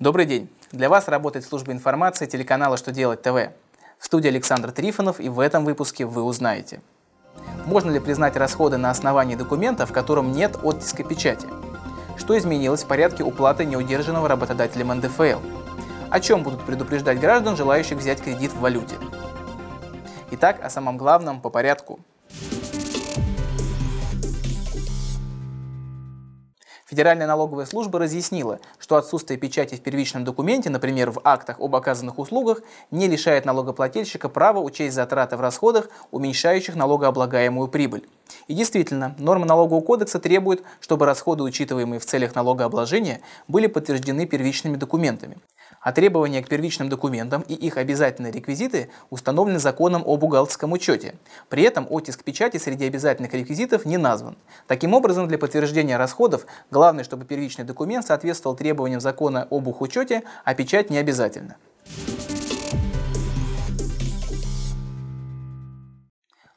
Добрый день! Для вас работает служба информации телеканала «Что делать ТВ». В студии Александр Трифонов и в этом выпуске вы узнаете. Можно ли признать расходы на основании документа, в котором нет оттиска печати? Что изменилось в порядке уплаты неудержанного работодателем НДФЛ? О чем будут предупреждать граждан, желающих взять кредит в валюте? Итак, о самом главном по порядку – Федеральная налоговая служба разъяснила, что отсутствие печати в первичном документе, например, в актах об оказанных услугах, не лишает налогоплательщика права учесть затраты в расходах, уменьшающих налогооблагаемую прибыль. И действительно, нормы налогового кодекса требуют, чтобы расходы, учитываемые в целях налогообложения, были подтверждены первичными документами. А требования к первичным документам и их обязательные реквизиты установлены законом о бухгалтерском учете. При этом оттиск печати среди обязательных реквизитов не назван. Таким образом, для подтверждения расходов главное, чтобы первичный документ соответствовал требованиям закона об учете, а печать не обязательно.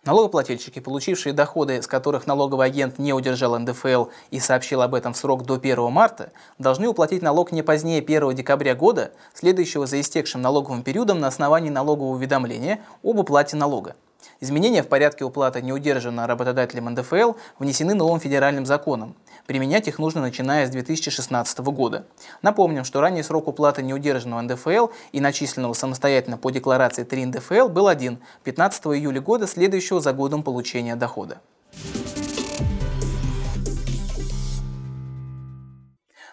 Налогоплательщики, получившие доходы, с которых налоговый агент не удержал НДФЛ и сообщил об этом в срок до 1 марта, должны уплатить налог не позднее 1 декабря года, следующего за истекшим налоговым периодом на основании налогового уведомления об уплате налога. Изменения в порядке уплаты неудержанного работодателем НДФЛ внесены новым федеральным законом. Применять их нужно начиная с 2016 года. Напомним, что ранний срок уплаты неудержанного НДФЛ и начисленного самостоятельно по декларации 3 НДФЛ был один – 15 июля года, следующего за годом получения дохода.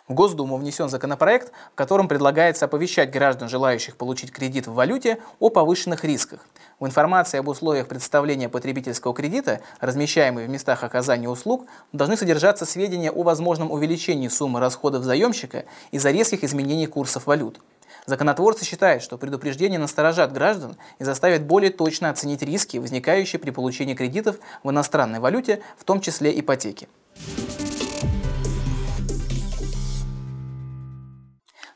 В Госдуму внесен законопроект, в котором предлагается оповещать граждан, желающих получить кредит в валюте, о повышенных рисках. В информации об условиях представления потребительского кредита, размещаемой в местах оказания услуг, должны содержаться сведения о возможном увеличении суммы расходов заемщика из-за резких изменений курсов валют. Законотворцы считают, что предупреждения насторожат граждан и заставят более точно оценить риски, возникающие при получении кредитов в иностранной валюте, в том числе ипотеки.